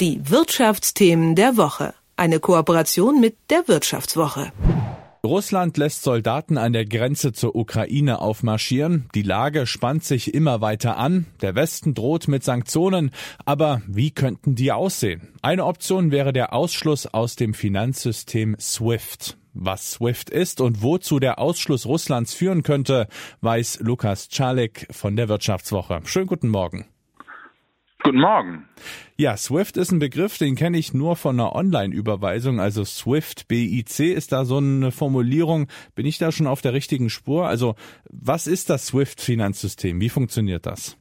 Die Wirtschaftsthemen der Woche. Eine Kooperation mit der Wirtschaftswoche. Russland lässt Soldaten an der Grenze zur Ukraine aufmarschieren. Die Lage spannt sich immer weiter an. Der Westen droht mit Sanktionen. Aber wie könnten die aussehen? Eine Option wäre der Ausschluss aus dem Finanzsystem SWIFT. Was SWIFT ist und wozu der Ausschluss Russlands führen könnte, weiß Lukas Czalik von der Wirtschaftswoche. Schönen guten Morgen. Guten Morgen. Ja, SWIFT ist ein Begriff, den kenne ich nur von einer Online-Überweisung. Also SWIFT BIC ist da so eine Formulierung. Bin ich da schon auf der richtigen Spur? Also was ist das SWIFT-Finanzsystem? Wie funktioniert das?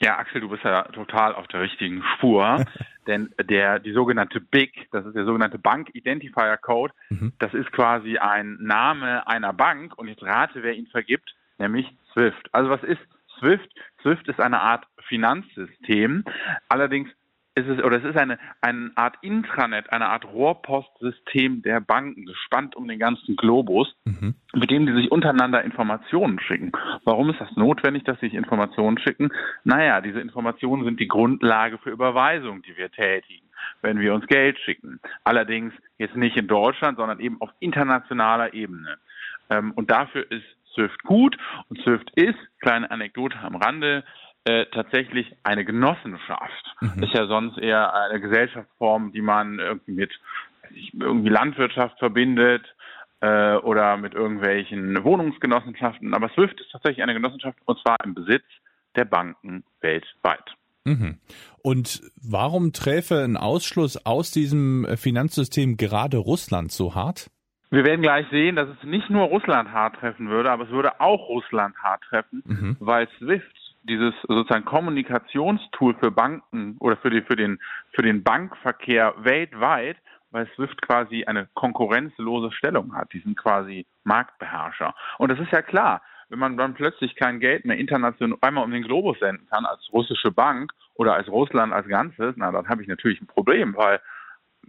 Ja, Axel, du bist ja total auf der richtigen Spur, denn der die sogenannte BIC, das ist der sogenannte Bank Identifier Code, mhm. das ist quasi ein Name einer Bank und jetzt rate, wer ihn vergibt, nämlich SWIFT. Also was ist SWIFT? SWIFT ist eine Art Finanzsystem. Allerdings ist es, oder es ist eine, eine Art Intranet, eine Art Rohrpostsystem der Banken, gespannt um den ganzen Globus, mhm. mit dem die sich untereinander Informationen schicken. Warum ist das notwendig, dass sie sich Informationen schicken? Naja, diese Informationen sind die Grundlage für Überweisungen, die wir tätigen, wenn wir uns Geld schicken. Allerdings jetzt nicht in Deutschland, sondern eben auf internationaler Ebene. Ähm, und dafür ist SWIFT gut und SWIFT ist, kleine Anekdote am Rande, äh, tatsächlich eine Genossenschaft. Mhm. Ist ja sonst eher eine Gesellschaftsform, die man irgendwie mit irgendwie Landwirtschaft verbindet äh, oder mit irgendwelchen Wohnungsgenossenschaften. Aber SWIFT ist tatsächlich eine Genossenschaft und zwar im Besitz der Banken weltweit. Mhm. Und warum träfe ein Ausschluss aus diesem Finanzsystem gerade Russland so hart? Wir werden gleich sehen, dass es nicht nur Russland hart treffen würde, aber es würde auch Russland hart treffen, mhm. weil SWIFT dieses sozusagen Kommunikationstool für Banken oder für, die, für, den, für den Bankverkehr weltweit, weil SWIFT quasi eine konkurrenzlose Stellung hat. Die sind quasi Marktbeherrscher. Und das ist ja klar, wenn man dann plötzlich kein Geld mehr international einmal um den Globus senden kann als russische Bank oder als Russland als Ganzes, na dann habe ich natürlich ein Problem, weil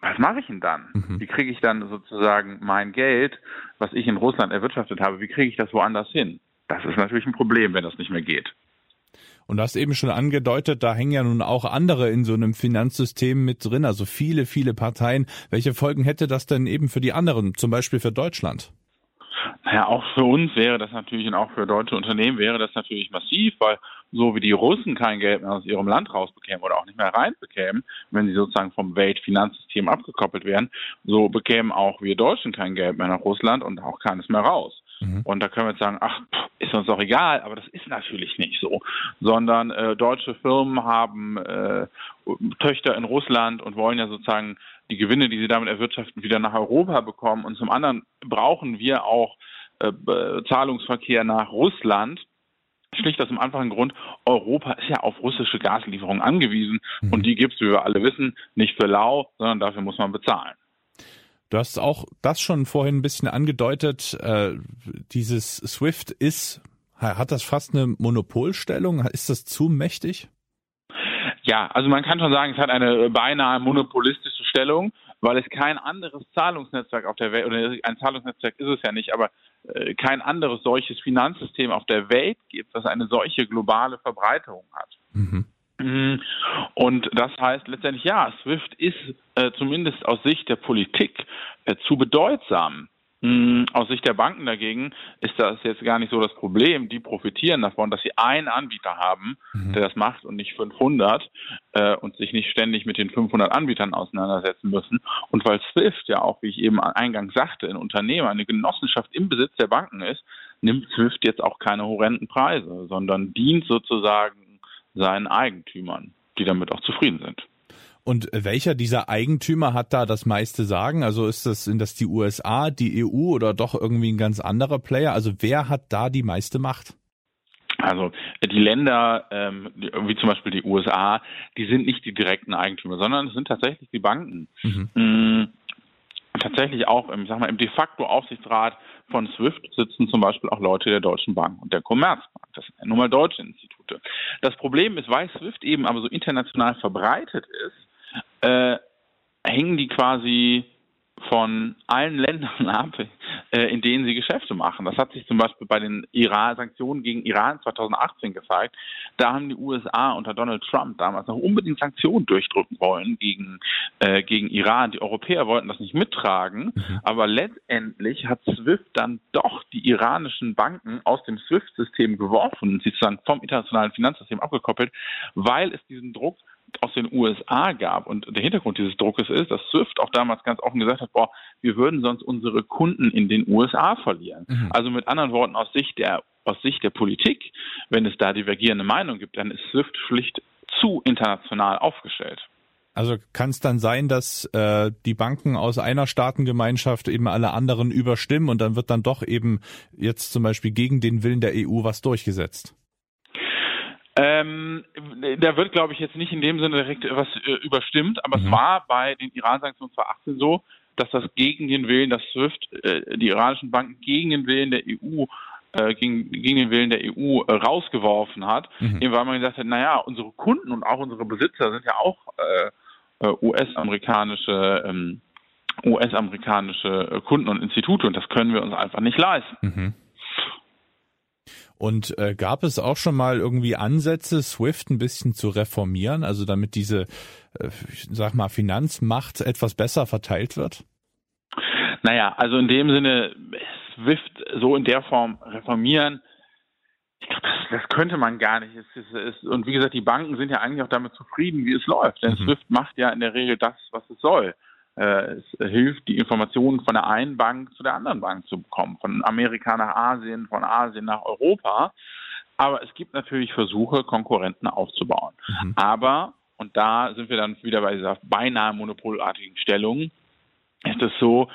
was mache ich denn dann? Mhm. Wie kriege ich dann sozusagen mein Geld, was ich in Russland erwirtschaftet habe, wie kriege ich das woanders hin? Das ist natürlich ein Problem, wenn das nicht mehr geht. Und du hast eben schon angedeutet, da hängen ja nun auch andere in so einem Finanzsystem mit drin, also viele, viele Parteien. Welche Folgen hätte das denn eben für die anderen, zum Beispiel für Deutschland? Naja, auch für uns wäre das natürlich und auch für deutsche Unternehmen wäre das natürlich massiv, weil so wie die Russen kein Geld mehr aus ihrem Land rausbekämen oder auch nicht mehr reinbekämen, wenn sie sozusagen vom Weltfinanzsystem abgekoppelt wären, so bekämen auch wir Deutschen kein Geld mehr nach Russland und auch keines mehr raus. Mhm. Und da können wir jetzt sagen, ach, ist uns doch egal, aber das ist natürlich nicht so, sondern äh, deutsche Firmen haben äh, Töchter in Russland und wollen ja sozusagen die Gewinne, die sie damit erwirtschaften, wieder nach Europa bekommen. Und zum anderen brauchen wir auch äh, Zahlungsverkehr nach Russland. Schlicht aus dem einfachen Grund, Europa ist ja auf russische Gaslieferungen angewiesen mhm. und die gibt es, wie wir alle wissen, nicht für lau, sondern dafür muss man bezahlen. Du hast auch das schon vorhin ein bisschen angedeutet. Äh, dieses SWIFT ist, hat das fast eine Monopolstellung? Ist das zu mächtig? Ja, also man kann schon sagen, es hat eine beinahe monopolistische Stellung, weil es kein anderes Zahlungsnetzwerk auf der Welt, oder ein Zahlungsnetzwerk ist es ja nicht, aber äh, kein anderes solches Finanzsystem auf der Welt gibt, das eine solche globale Verbreiterung hat. Mhm. Mhm. Und das heißt letztendlich, ja, SWIFT ist äh, zumindest aus Sicht der Politik äh, zu bedeutsam. Mhm. Aus Sicht der Banken dagegen ist das jetzt gar nicht so das Problem. Die profitieren davon, dass sie einen Anbieter haben, mhm. der das macht und nicht 500 äh, und sich nicht ständig mit den 500 Anbietern auseinandersetzen müssen. Und weil SWIFT ja auch, wie ich eben eingangs sagte, ein Unternehmen, eine Genossenschaft im Besitz der Banken ist, nimmt SWIFT jetzt auch keine horrenden Preise, sondern dient sozusagen seinen Eigentümern, die damit auch zufrieden sind. Und welcher dieser Eigentümer hat da das meiste Sagen? Also ist das, sind das die USA, die EU oder doch irgendwie ein ganz anderer Player? Also wer hat da die meiste Macht? Also die Länder, ähm, wie zum Beispiel die USA, die sind nicht die direkten Eigentümer, sondern es sind tatsächlich die Banken. Mhm. Mhm tatsächlich auch im, sag mal, im de facto Aufsichtsrat von SWIFT sitzen zum Beispiel auch Leute der Deutschen Bank und der Commerzbank. Das sind ja nun mal deutsche Institute. Das Problem ist, weil SWIFT eben aber so international verbreitet ist, äh, hängen die quasi von allen Ländern ab, äh, in denen sie Geschäfte machen. Das hat sich zum Beispiel bei den Iran Sanktionen gegen Iran 2018 gezeigt. Da haben die USA unter Donald Trump damals noch unbedingt Sanktionen durchdrücken wollen gegen, äh, gegen Iran. Die Europäer wollten das nicht mittragen, mhm. aber letztendlich hat SWIFT dann doch die iranischen Banken aus dem SWIFT-System geworfen und sie sozusagen vom internationalen Finanzsystem abgekoppelt, weil es diesen Druck aus den USA gab. Und der Hintergrund dieses Druckes ist, dass SWIFT auch damals ganz offen gesagt hat, boah, wir würden sonst unsere Kunden in den USA verlieren. Mhm. Also mit anderen Worten, aus Sicht der aus Sicht der Politik, wenn es da divergierende Meinungen gibt, dann ist SWIFT schlicht zu international aufgestellt. Also kann es dann sein, dass äh, die Banken aus einer Staatengemeinschaft eben alle anderen überstimmen und dann wird dann doch eben jetzt zum Beispiel gegen den Willen der EU was durchgesetzt? Ähm, da wird, glaube ich, jetzt nicht in dem Sinne direkt was äh, überstimmt, aber mhm. es war bei den Iran-Sanktionen 2018 so, dass das gegen den Willen, dass SWIFT, äh, die iranischen Banken gegen den Willen der EU äh, gegen, gegen den Willen der EU äh, rausgeworfen hat, mhm. eben weil man gesagt hat, naja, unsere Kunden und auch unsere Besitzer sind ja auch äh, äh US-amerikanische ähm, US-amerikanische Kunden und Institute und das können wir uns einfach nicht leisten. Mhm. Und äh, gab es auch schon mal irgendwie Ansätze, SWIFT ein bisschen zu reformieren, also damit diese, äh, sag mal, Finanzmacht etwas besser verteilt wird? Naja, also in dem Sinne, SWIFT so in der Form reformieren, ich glaube, das, das, könnte man gar nicht. Es, es, es, und wie gesagt, die Banken sind ja eigentlich auch damit zufrieden, wie es läuft. Denn mhm. SWIFT macht ja in der Regel das, was es soll. Äh, es hilft, die Informationen von der einen Bank zu der anderen Bank zu bekommen, von Amerika nach Asien, von Asien nach Europa. Aber es gibt natürlich Versuche, Konkurrenten aufzubauen. Mhm. Aber, und da sind wir dann wieder bei dieser beinahe monopolartigen Stellung, ist es so,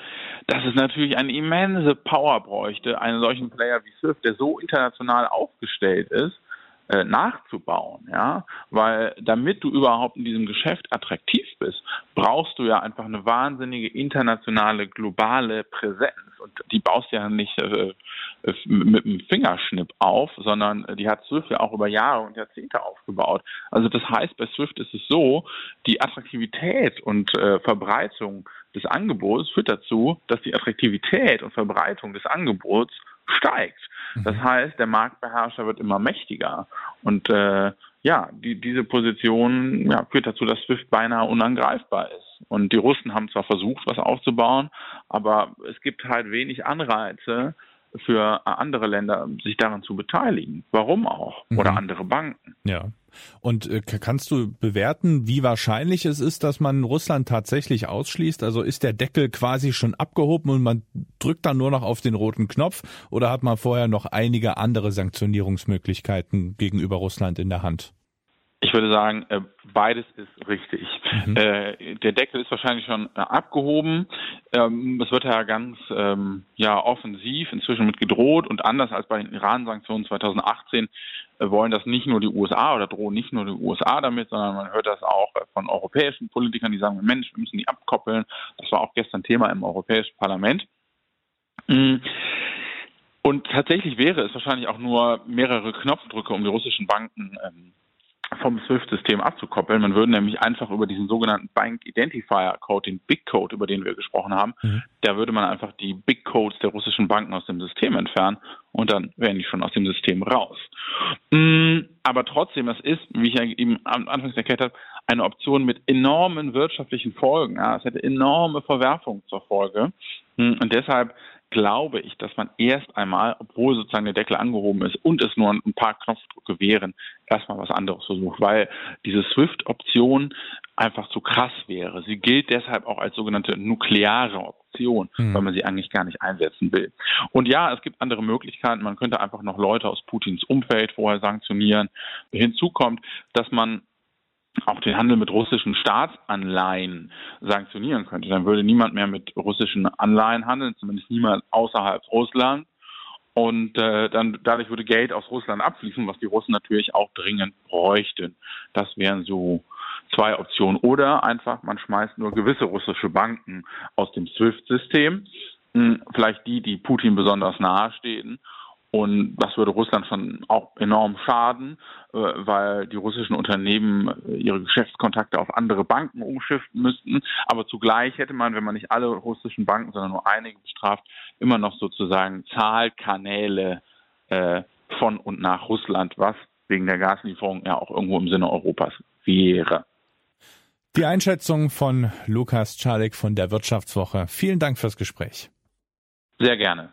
dass es natürlich eine immense Power bräuchte, einen solchen Player wie Swift, der so international aufgestellt ist, äh, nachzubauen, ja, weil damit du überhaupt in diesem Geschäft attraktiv bist, brauchst du ja einfach eine wahnsinnige internationale globale Präsenz und die baust du ja nicht äh, äh mit einem Fingerschnipp auf, sondern die hat Swift ja auch über Jahre und Jahrzehnte aufgebaut. Also das heißt, bei Swift ist es so, die Attraktivität und äh, Verbreitung des Angebots führt dazu, dass die Attraktivität und Verbreitung des Angebots steigt. Das mhm. heißt, der Marktbeherrscher wird immer mächtiger. Und äh, ja, die, diese Position ja, führt dazu, dass SWIFT beinahe unangreifbar ist. Und die Russen haben zwar versucht, was aufzubauen, aber es gibt halt wenig Anreize, für andere Länder, sich daran zu beteiligen. Warum auch? Oder mhm. andere Banken. Ja. Und äh, kannst du bewerten, wie wahrscheinlich es ist, dass man Russland tatsächlich ausschließt? Also ist der Deckel quasi schon abgehoben und man drückt dann nur noch auf den roten Knopf oder hat man vorher noch einige andere Sanktionierungsmöglichkeiten gegenüber Russland in der Hand? Ich würde sagen, äh, beides ist richtig. Mhm. Äh, der Deckel ist wahrscheinlich schon äh, abgehoben. Ähm, es wird ja ganz ähm, ja, offensiv inzwischen mit gedroht und anders als bei den Iran-Sanktionen 2018 wollen das nicht nur die USA oder drohen nicht nur die USA damit, sondern man hört das auch von europäischen Politikern, die sagen, Mensch, wir müssen die abkoppeln. Das war auch gestern Thema im Europäischen Parlament. Mhm. Und tatsächlich wäre es wahrscheinlich auch nur mehrere Knopfdrücke, um die russischen Banken ähm, vom SWIFT-System abzukoppeln. Man würde nämlich einfach über diesen sogenannten Bank Identifier Code, den Big Code, über den wir gesprochen haben, mhm. da würde man einfach die Big Codes der russischen Banken aus dem System entfernen und dann wären die schon aus dem System raus. Mm, aber trotzdem, das ist, wie ich ja eben anfangs erklärt habe, eine Option mit enormen wirtschaftlichen Folgen. Ja, es hätte enorme Verwerfungen zur Folge. Mm, und deshalb glaube ich, dass man erst einmal, obwohl sozusagen der Deckel angehoben ist und es nur ein paar Knopfdrücke wären, erstmal was anderes versucht, weil diese SWIFT-Option einfach zu krass wäre. Sie gilt deshalb auch als sogenannte nukleare Option, mhm. weil man sie eigentlich gar nicht einsetzen will. Und ja, es gibt andere Möglichkeiten. Man könnte einfach noch Leute aus Putins Umfeld vorher sanktionieren. Hinzu kommt, dass man auch den Handel mit russischen Staatsanleihen sanktionieren könnte. Dann würde niemand mehr mit russischen Anleihen handeln, zumindest niemand außerhalb Russlands. Und äh, dann dadurch würde Geld aus Russland abfließen, was die Russen natürlich auch dringend bräuchten. Das wären so zwei Optionen. Oder einfach, man schmeißt nur gewisse russische Banken aus dem SWIFT-System, hm, vielleicht die, die Putin besonders nahestehen Und das würde Russland schon auch enorm schaden, äh, weil die russischen Unternehmen äh, ihre Geschäftskontakte auf andere Banken umschiften müssten. Aber zugleich hätte man, wenn man nicht alle russischen Banken, sondern nur einige bestraft, immer noch sozusagen Zahlkanäle äh, von und nach Russland, was wegen der Gaslieferung ja auch irgendwo im Sinne Europas wäre. Die Einschätzung von Lukas Czarek von der Wirtschaftswoche. Vielen Dank fürs Gespräch. Sehr gerne.